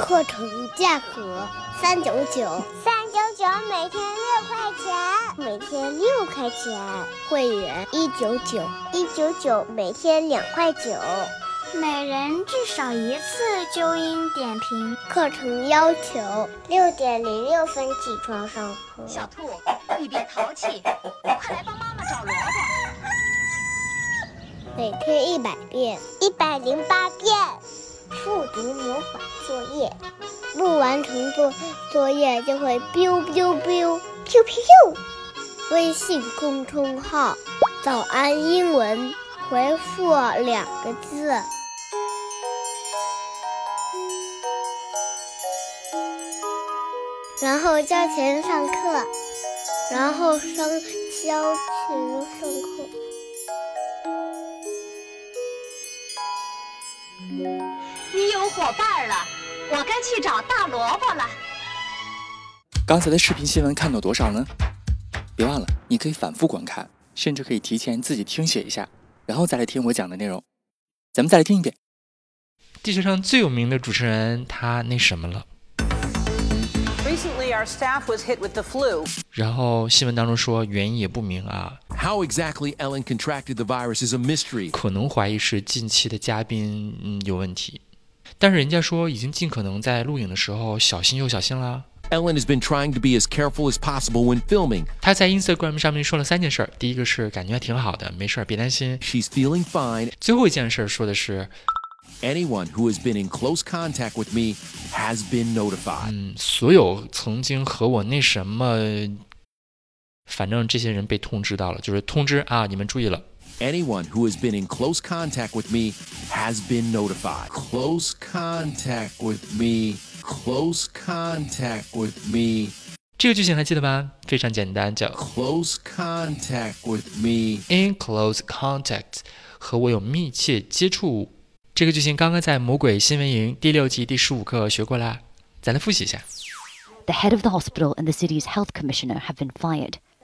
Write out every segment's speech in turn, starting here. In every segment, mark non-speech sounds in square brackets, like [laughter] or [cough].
课程价格三九九，三九九每天六块钱，每天六块钱。会员一九九，一九九每天两块九，每人至少一次纠音点评。课程要求六点零六分起床上课。小兔，你别淘气，快来帮妈妈找萝卜。每天一百遍，一百零八遍。复读魔法作业，不完成作作业就会 biu biu biu biu biu。微信公众号“早安英文”，回复两个字，然后交钱上课，然后上交钱上课。伙伴了，我该去找大萝卜了。刚才的视频新闻看到多少呢？别忘了，你可以反复观看，甚至可以提前自己听写一下，然后再来听我讲的内容。咱们再来听一遍。地球上最有名的主持人，他那什么了？Recently, our staff was hit with the flu. 然后新闻当中说原因也不明啊。How exactly Ellen contracted the virus is a mystery. 可能怀疑是近期的嘉宾嗯有问题，但是人家说已经尽可能在录影的时候小心又小心啦。Ellen has been trying to be as careful as possible when filming. 她在 Instagram 上面说了三件事儿，第一个是感觉还挺好的，没事儿，别担心。She's feeling fine. 最后一件事说的是 Anyone who has been in close contact with me has been notified. 嗯，所有曾经和我那什么，反正这些人被通知到了，就是通知啊，你们注意了。Anyone who has been in close contact with me has been notified. Close contact with me. Close contact with me. 这个句型还记得吗？非常简单，叫 Close contact with me. in close contact，和我有密切接触。这个句型刚刚在《魔鬼新闻营》第六季第十五课学过啦，咱来复习一下。 The head of the hospital and the city's health commissioner have been fired.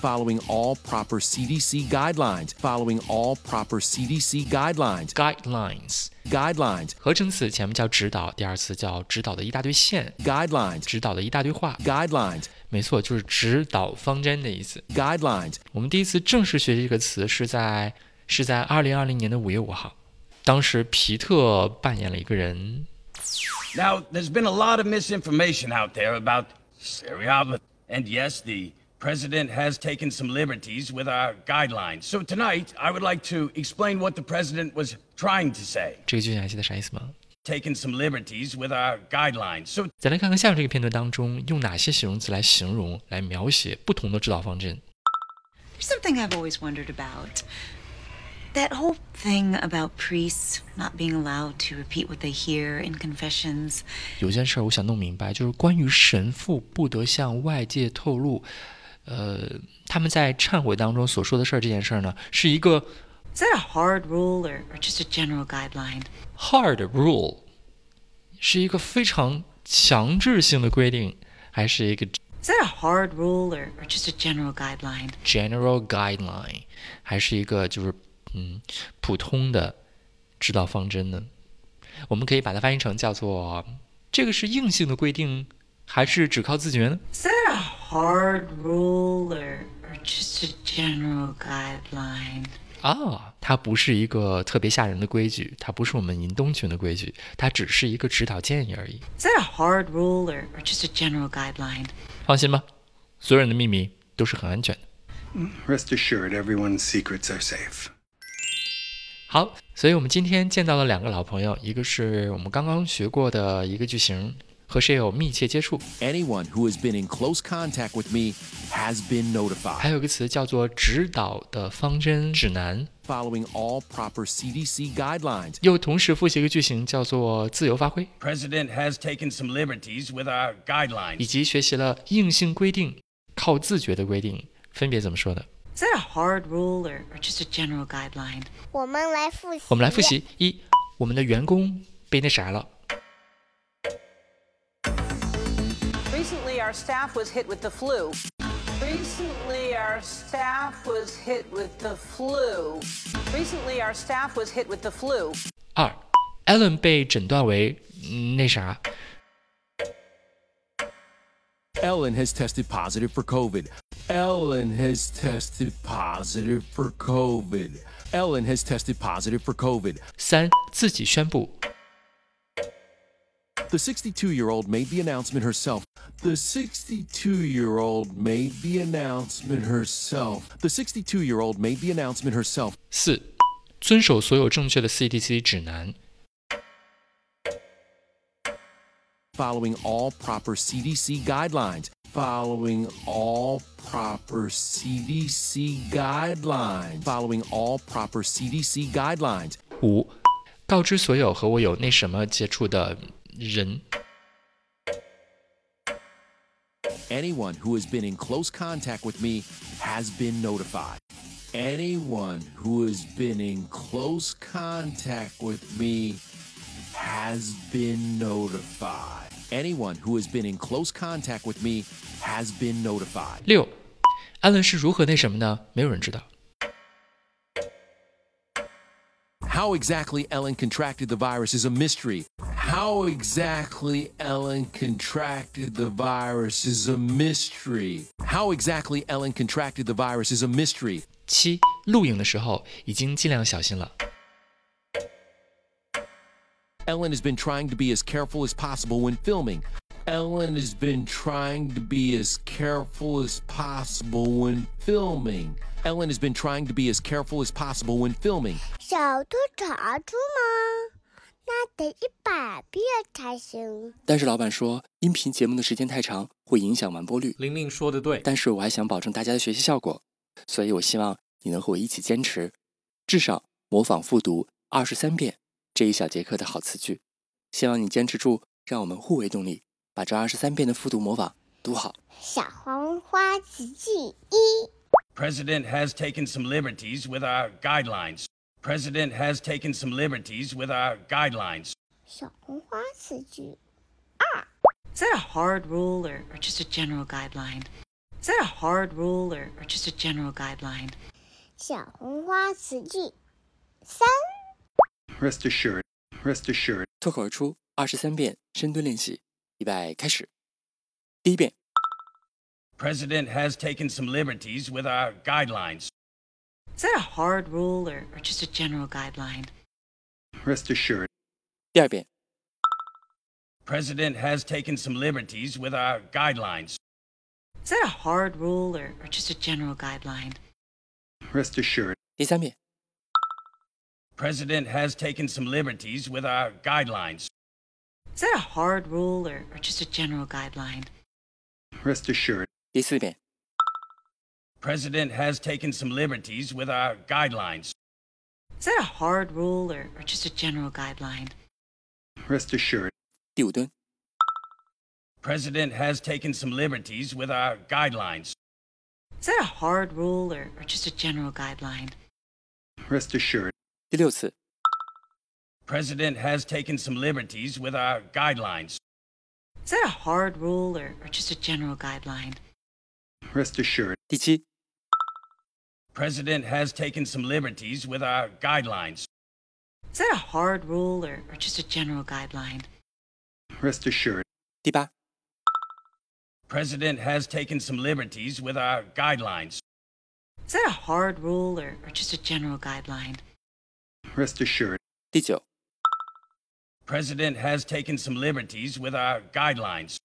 Following all proper CDC guidelines. Following all proper CDC guidelines. guidelines。 Guidelines. 合成词前面叫指导，第二词叫指导的一大堆线， Guidelines. 指导的一大堆话。 Guidelines. 没错，就是指导方针的意思。 Guidelines. 我们第一次正式学习这个词是在是在二零二零年的五月五号，当时皮特扮演了一个人， Now, there's been a lot of misinformation out there about Syria, but, and yes, the president has taken some liberties with our guidelines. So tonight, I would like to explain what the president was trying to say. 这个句型还记得啥意思吗？ Taken some liberties with our guidelines. So 再来看看下面这个片段当中用哪些形容词来形容、来描写不同的指导方针。 There's something I've always wondered about. That whole thing about priests not being allowed to repeat what they hear in confessions. 有件事儿我想弄明白，就是关于神父不得向外界透露， 呃，他们在忏悔当中所说的事儿这件事儿呢，是一个 Is that a hard rule or, or just a general guideline? hard rule，是一个非常强制性的规定，还是一个 Is that a hard rule or, or just a general guideline? general guideline，还是一个就是嗯普通的指导方针呢？我们可以把它翻译成叫做这个是硬性的规定，还是只靠自觉呢？Is that a hard rule or, or just a general guideline? 啊，它不是一个特别吓人的规矩，它不是我们银东群的规矩，它只是一个指导建议而已。Is that a hard rule or, or just a general guideline? 放心吧，所有人的秘密都是很安全的。Rest assured, everyone's secrets are safe. 好，所以我们今天见到了两个老朋友，一个是我们刚刚学过的一个句型，和谁有密切接触，Anyone who has been in close contact with me has been notified. 还有一个词叫做指导的方针指南，Following all proper CDC guidelines. 又同时复习一个句型叫做自由发挥，President has taken some liberties with our guidelines. 以及学习了硬性规定、靠自觉的规定分别怎么说的。Is that a hard rule or, or just a general guideline? 我们来复习。我们来复。习一，我们的员工被那啥了，our staff was hit with the flu. Recently, our staff was hit with the flu. Recently, our staff was hit with the flu. 二，Allen 被诊断为嗯那啥， Ellen has tested positive for COVID. Ellen has tested positive for COVID. Ellen has tested positive for COVID. 三，自己宣布 The 62 year old made the announcement herself. The 62 year old made the announcement herself. The 62 year old made the announcement herself. 四，遵守所有正确的 CDC 指南。 Following all proper CDC guidelines. Following all proper CDC guidelines. Following all proper CDC guidelines. 五，告知所有和我有那什么接触的 人。 Anyone who has been in close contact with me has been notified. Anyone who has been in close contact with me has been notified. Anyone who has been in close contact with me has been notified. 六，安伦是如何那什么呢？没有人知道。 How exactly Ellen contracted the virus is a mystery. How exactly Ellen contracted the virus is a mystery. How exactly Ellen contracted the virus is a mystery. 七，录影的时候已经尽量小心了。 Ellen has been trying to be as careful as possible when filming. Ellen has been trying to be as careful as possible when filming. Ellen has been trying to be as careful as possible when filming. 小兔查出吗？那得一百遍才行。但是老板说，音频节目的时间太长，会影响完播率。玲玲说的对，但是我还想保证大家的学习效果，所以我希望你能和我一起坚持，至少模仿复读二十三遍这一小节课的好词句。希望你坚持住，让我们互为动力，把这二十三遍的复读模仿读好。小黄花词句一， President has taken some liberties with our guidelines. President has taken some liberties with our guidelines. 小红花词句 Is that a hard rule or, or just a general guideline? Is that a hard rule or, or just a general guideline? 小红花词句三， Rest assured, rest assured, 脱口而出二十三遍深蹲练习， 预备开始。第一遍， President has taken some liberties with our guidelines. Is that a hard rule or, or just a general guideline? rest assured, 第二遍， President has taken some liberties with our guidelines. Is that a hard rule or, or just a general guideline? rest assured, 第三遍， President has taken some liberties with our guidelines. Is that a hard rule or, or just a general guideline? rest assured, 第四遍， President has taken some liberties with our guidelines. Is that a hard rule or, or just a general guideline? rest assured, 第五蹲， President has taken some liberties with our guidelines. Is that a hard rule or, or just a general guideline? rest assured, 第六次， President has taken some liberties with our guidelines. Is that a hard rule or, or just a general guideline? rest assured, 第七， President has taken some liberties with our guidelines. Is that a hard rule or, or just a general guideline? rest assured, 第八， President has taken some liberties with our guidelines. Is that a hard rule or, or just a general guideline? Rest assured, 第九， President has taken some liberties with our guidelines.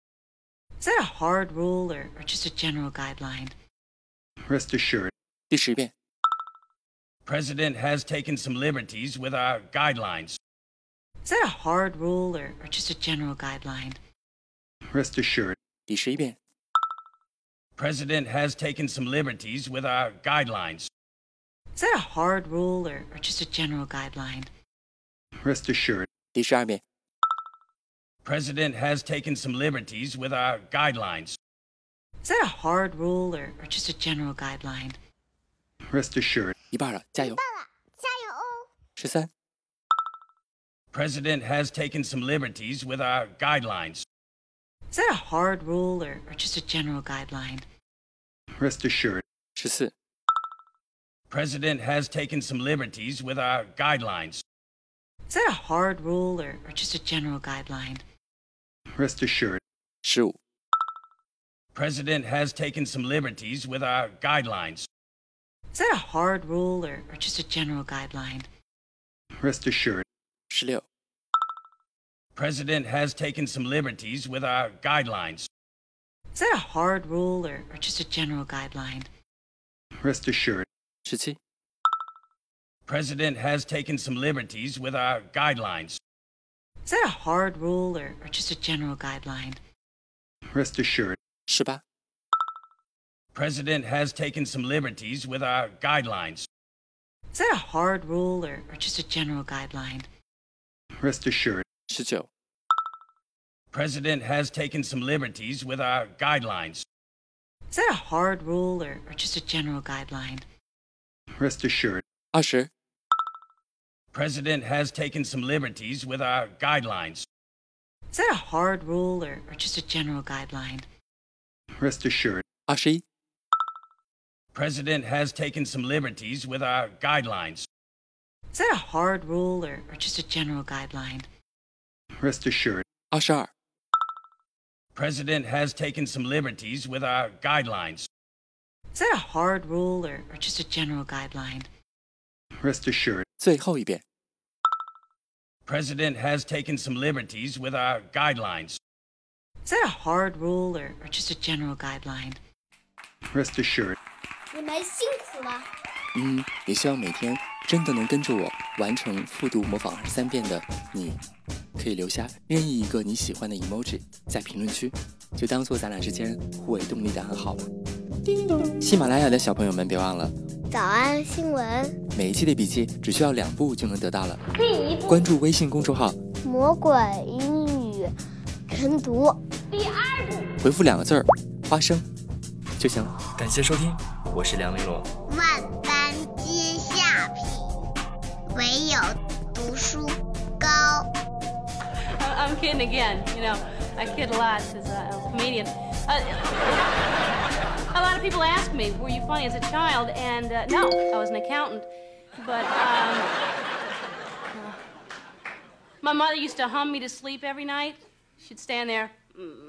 Is that a hard rule or, or just a general guideline? rest assured, 第十遍， President has taken some liberties with our guidelines. Is that a hard rule or, or just a general guideline? rest assured, 第十一遍， President has taken some liberties with our guidelines. Is that a hard rule or, or just a general guideline? rest assured, 第十二遍， President has taken some liberties with our guidelines. Is that a hard rule or, or just a general guideline? rest assured, 一半了，加油！加油哦！十三、 President has taken some liberties with our guidelines. Is that a hard rule or, or just a general guideline? rest assured, 十四、 President has taken some liberties with our guidelines. Is that a hard rule or, or just a general guideline? Rest assured. Sure. President has taken some liberties with our guidelines. Is that a hard rule or, or just a general guideline? Rest assured. 16. President has taken some liberties with our guidelines. Is that a hard rule or, or just a general guideline? Rest assured. 17. President has taken some liberties with our guidelines. Is that a hard rule or, or just a general guideline? Rest assured. 是吧? President has taken some liberties with our guidelines. Is that a hard rule or, or just a general guideline? Rest assured. 19. President has taken some liberties with our guidelines. Is that a hard rule or, or just a general guideline? Rest assured. 20. President has taken some liberties with our guidelines. Is that a hard rule or, or just a general guideline? rest assured, 二十一、 President has taken some liberties with our guidelines. Is that a hard rule or, or just a general guideline? rest assured, 二十二、 President has taken some liberties with our guidelines. Is that a hard rule or, or just a general guideline? rest assured, 最后一遍。 President has taken some liberties with our guidelines. Is that a hard rule or, or just a general guideline? rest assured, 你们辛苦了。嗯，也希望每天真的能跟着我完成复读模仿二十三遍的你，可以留下任意一个你喜欢的 emoji 在评论区，就当做咱俩之间互为动力的暗号吧。叮咚喜马拉雅的小朋友们，别忘了早安新闻，每一期的笔记只需要两步就能得到了。第一步，关注微信公众号，魔鬼英语晨读。第二步，回复两个字儿“花生”就行了。感谢收听，我是梁玲珑。万般皆下品，唯有读书高。I'm kidding again. You know, I kid a lot because I'm a comedian. [laughs] A lot of people ask me, "Were you funny as a child?" And uh, no, I was an accountant. But um, uh, my mother used to hum me to sleep every night. She'd stand there. "Mm,